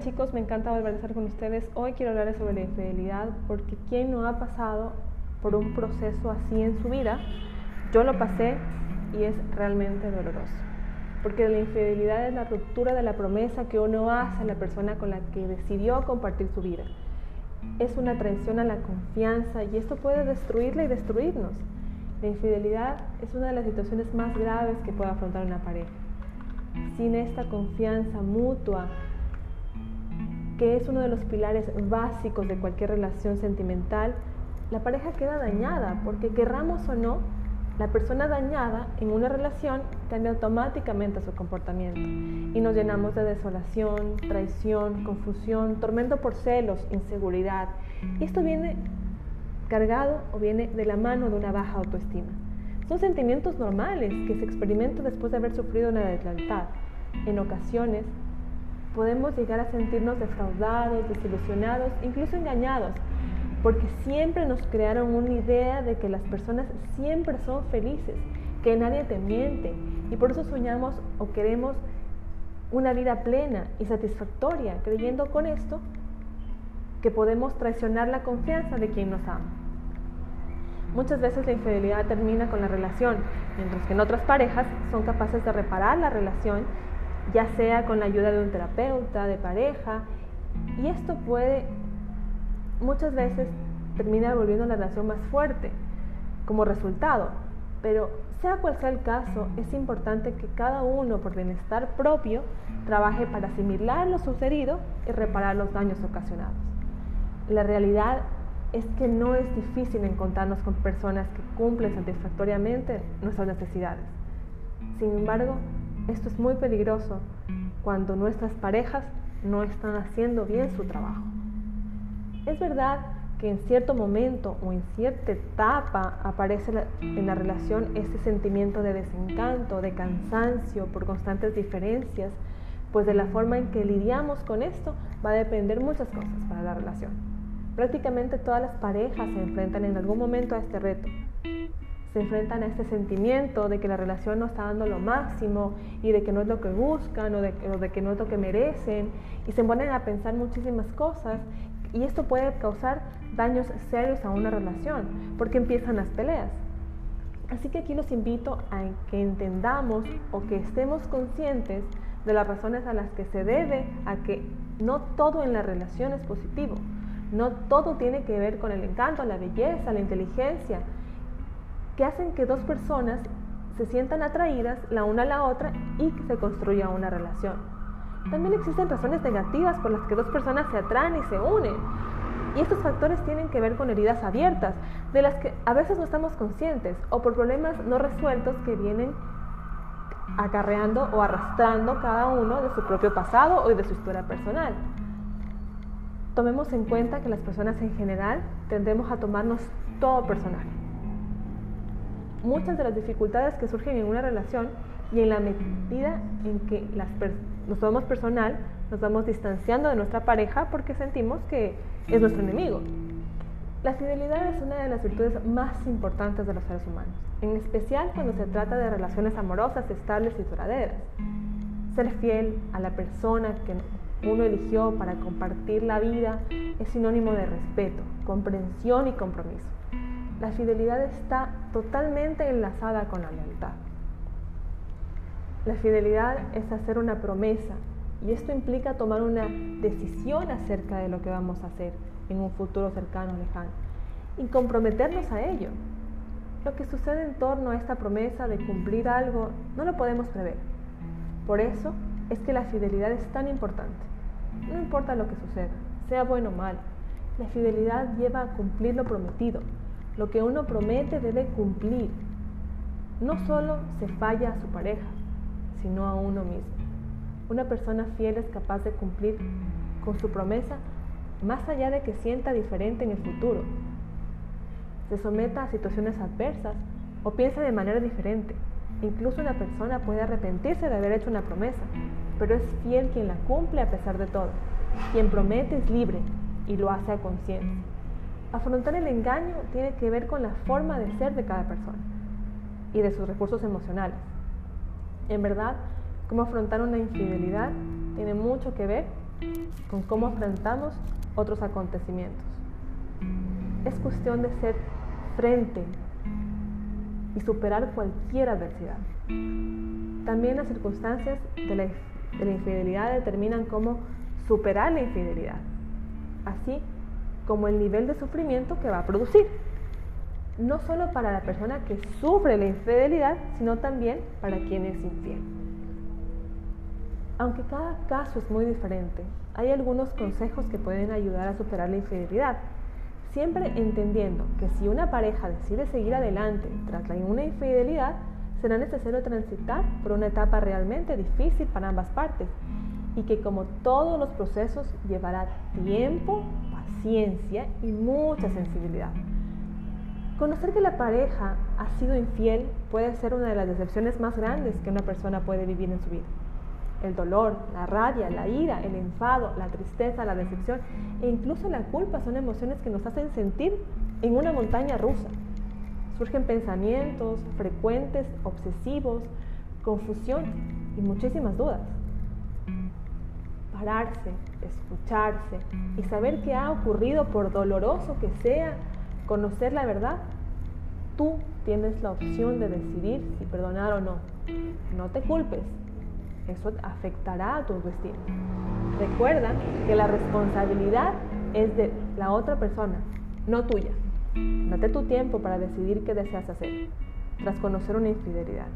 Chicos, me encanta volver a estar con ustedes. Hoy quiero hablarles sobre la infidelidad porque ¿quién no ha pasado por un proceso así en su vida? Yo lo pasé y es realmente doloroso. Porque la infidelidad es la ruptura de la promesa que uno hace a la persona con la que decidió compartir su vida. Es una traición a la confianza y esto puede destruirla y destruirnos. La infidelidad es una de las situaciones más graves que puede afrontar una pareja. Sin esta confianza mutua, que es uno de los pilares básicos de cualquier relación sentimental, la pareja queda dañada, porque querramos o no, la persona dañada en una relación cambia automáticamente su comportamiento y nos llenamos de desolación, traición, confusión, tormento por celos, inseguridad. Y esto viene cargado o viene de la mano de una baja autoestima. Son sentimientos normales que se experimentan después de haber sufrido una deslealtad. En ocasiones podemos llegar a sentirnos defraudados, desilusionados, incluso engañados, porque siempre nos crearon una idea de que las personas siempre son felices, que nadie te miente, y por eso soñamos o queremos una vida plena y satisfactoria, creyendo con esto que podemos traicionar la confianza de quien nos ama. Muchas veces la infidelidad termina con la relación, mientras que en otras parejas son capaces de reparar la relación, ya sea con la ayuda de un terapeuta, de pareja, y esto puede muchas veces terminar volviendo la relación más fuerte como resultado. Pero sea cual sea el caso, es importante que cada uno, por bienestar propio, trabaje para asimilar lo sucedido y reparar los daños ocasionados. La realidad es que no es difícil encontrarnos con personas que cumplen satisfactoriamente nuestras necesidades. Sin embargo, esto es muy peligroso cuando nuestras parejas no están haciendo bien su trabajo. Es verdad que en cierto momento o en cierta etapa aparece en la relación ese sentimiento de desencanto, de cansancio por constantes diferencias, pues de la forma en que lidiamos con esto va a depender muchas cosas para la relación. Prácticamente todas las parejas se enfrentan en algún momento a este reto. Se enfrentan a este sentimiento de que la relación no está dando lo máximo y de que no es lo que buscan o de, que no es lo que merecen y se ponen a pensar muchísimas cosas y esto puede causar daños serios a una relación porque empiezan las peleas. Así que aquí los invito a que entendamos o que estemos conscientes de las razones a las que se debe a que no todo en la relación es positivo. No todo tiene que ver con el encanto, la belleza, la inteligencia, que hacen que dos personas se sientan atraídas la una a la otra y que se construya una relación. También existen razones negativas por las que dos personas se atraen y se unen. Y estos factores tienen que ver con heridas abiertas, de las que a veces no estamos conscientes, o por problemas no resueltos que vienen acarreando o arrastrando cada uno de su propio pasado o de su historia personal. Tomemos en cuenta que las personas en general tendemos a tomarnos todo personal. Muchas de las dificultades que surgen en una relación y en la medida en que nos tomamos personal, nos vamos distanciando de nuestra pareja porque sentimos que es nuestro enemigo. La fidelidad es una de las virtudes más importantes de los seres humanos, en especial cuando se trata de relaciones amorosas, estables y duraderas. Ser fiel a la persona que uno eligió para compartir la vida es sinónimo de respeto, comprensión y compromiso. La fidelidad está totalmente enlazada con la lealtad. La fidelidad es hacer una promesa y esto implica tomar una decisión acerca de lo que vamos a hacer en un futuro cercano o lejano y comprometernos a ello. Lo que sucede en torno a esta promesa de cumplir algo no lo podemos prever. Por eso es que la fidelidad es tan importante. No importa lo que suceda, sea bueno o mal, la fidelidad lleva a cumplir lo prometido. Lo que uno promete debe cumplir. No solo se falla a su pareja, sino a uno mismo. Una persona fiel es capaz de cumplir con su promesa más allá de que sienta diferente en el futuro. Se someta a situaciones adversas o piensa de manera diferente. Incluso una persona puede arrepentirse de haber hecho una promesa, pero es fiel quien la cumple a pesar de todo. Quien promete es libre y lo hace a conciencia. Afrontar el engaño tiene que ver con la forma de ser de cada persona y de sus recursos emocionales. En verdad, cómo afrontar una infidelidad tiene mucho que ver con cómo enfrentamos otros acontecimientos. Es cuestión de ser frente y superar cualquier adversidad. También las circunstancias de la, de la infidelidad determinan cómo superar la infidelidad, así como el nivel de sufrimiento que va a producir. No solo para la persona que sufre la infidelidad, sino también para quien es infiel. Aunque cada caso es muy diferente, hay algunos consejos que pueden ayudar a superar la infidelidad, siempre entendiendo que si una pareja decide seguir adelante tras una infidelidad, será necesario transitar por una etapa realmente difícil para ambas partes y que como todos los procesos llevará tiempo, paciencia y mucha sensibilidad. Conocer que la pareja ha sido infiel puede ser una de las decepciones más grandes que una persona puede vivir en su vida. El dolor, la rabia, la ira, el enfado, la tristeza, la decepción e incluso la culpa son emociones que nos hacen sentir en una montaña rusa. Surgen pensamientos frecuentes, obsesivos, confusión y muchísimas dudas. Pararse, escucharse y saber qué ha ocurrido por doloroso que sea, conocer la verdad, tú tienes la opción de decidir si perdonar o no. No te culpes, eso afectará a tu destino. Recuerda que la responsabilidad es de la otra persona, no tuya. Date tu tiempo para decidir qué deseas hacer tras conocer una infidelidad.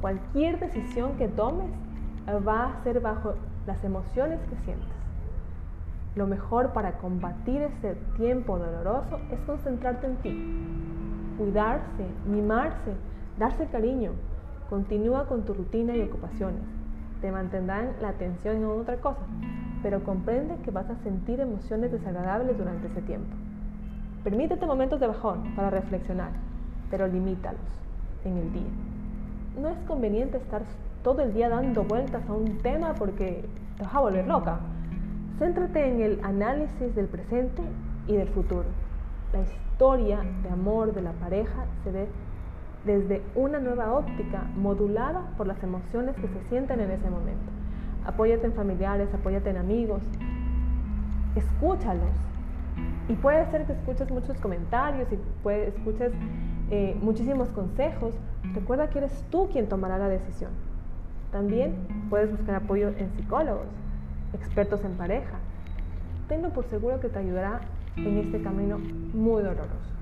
Cualquier decisión que tomes va a ser bajo las emociones que sientes. Lo mejor para combatir ese tiempo doloroso es concentrarte en ti, cuidarse, mimarse, darse cariño. Continúa con tu rutina y ocupaciones te mantendrán la atención en otra cosa, pero comprende que vas a sentir emociones desagradables durante ese tiempo. Permítete momentos de bajón para reflexionar, pero limítalos en el día. No es conveniente estar todo el día dando vueltas a un tema porque te vas a volver loca. Céntrate en el análisis del presente y del futuro. La historia de amor de la pareja se ve desde una nueva óptica modulada por las emociones que se sienten en ese momento. Apóyate en familiares, apóyate en amigos, escúchalos. Y puede ser que escuches muchos comentarios y puede, escuches eh, muchísimos consejos. Recuerda que eres tú quien tomará la decisión. También puedes buscar apoyo en psicólogos, expertos en pareja. Tenlo por seguro que te ayudará en este camino muy doloroso.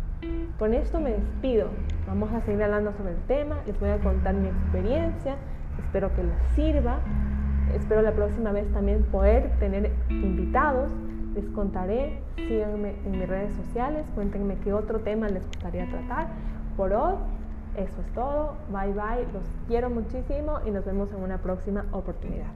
Con esto me despido. Vamos a seguir hablando sobre el tema. Les voy a contar mi experiencia. Espero que les sirva. Espero la próxima vez también poder tener invitados. Les contaré. Síganme en mis redes sociales. Cuéntenme qué otro tema les gustaría tratar. Por hoy, eso es todo. Bye bye. Los quiero muchísimo y nos vemos en una próxima oportunidad.